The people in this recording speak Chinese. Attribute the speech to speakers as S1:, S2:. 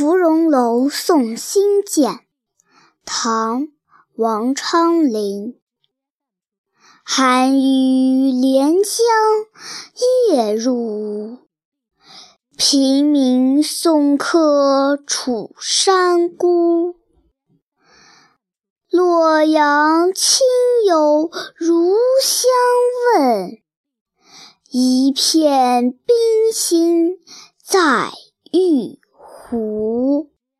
S1: 芙蓉楼送辛渐，唐·王昌龄。寒雨连江夜入吴，平明送客楚山孤。洛阳亲友如相问，一片冰心在玉湖。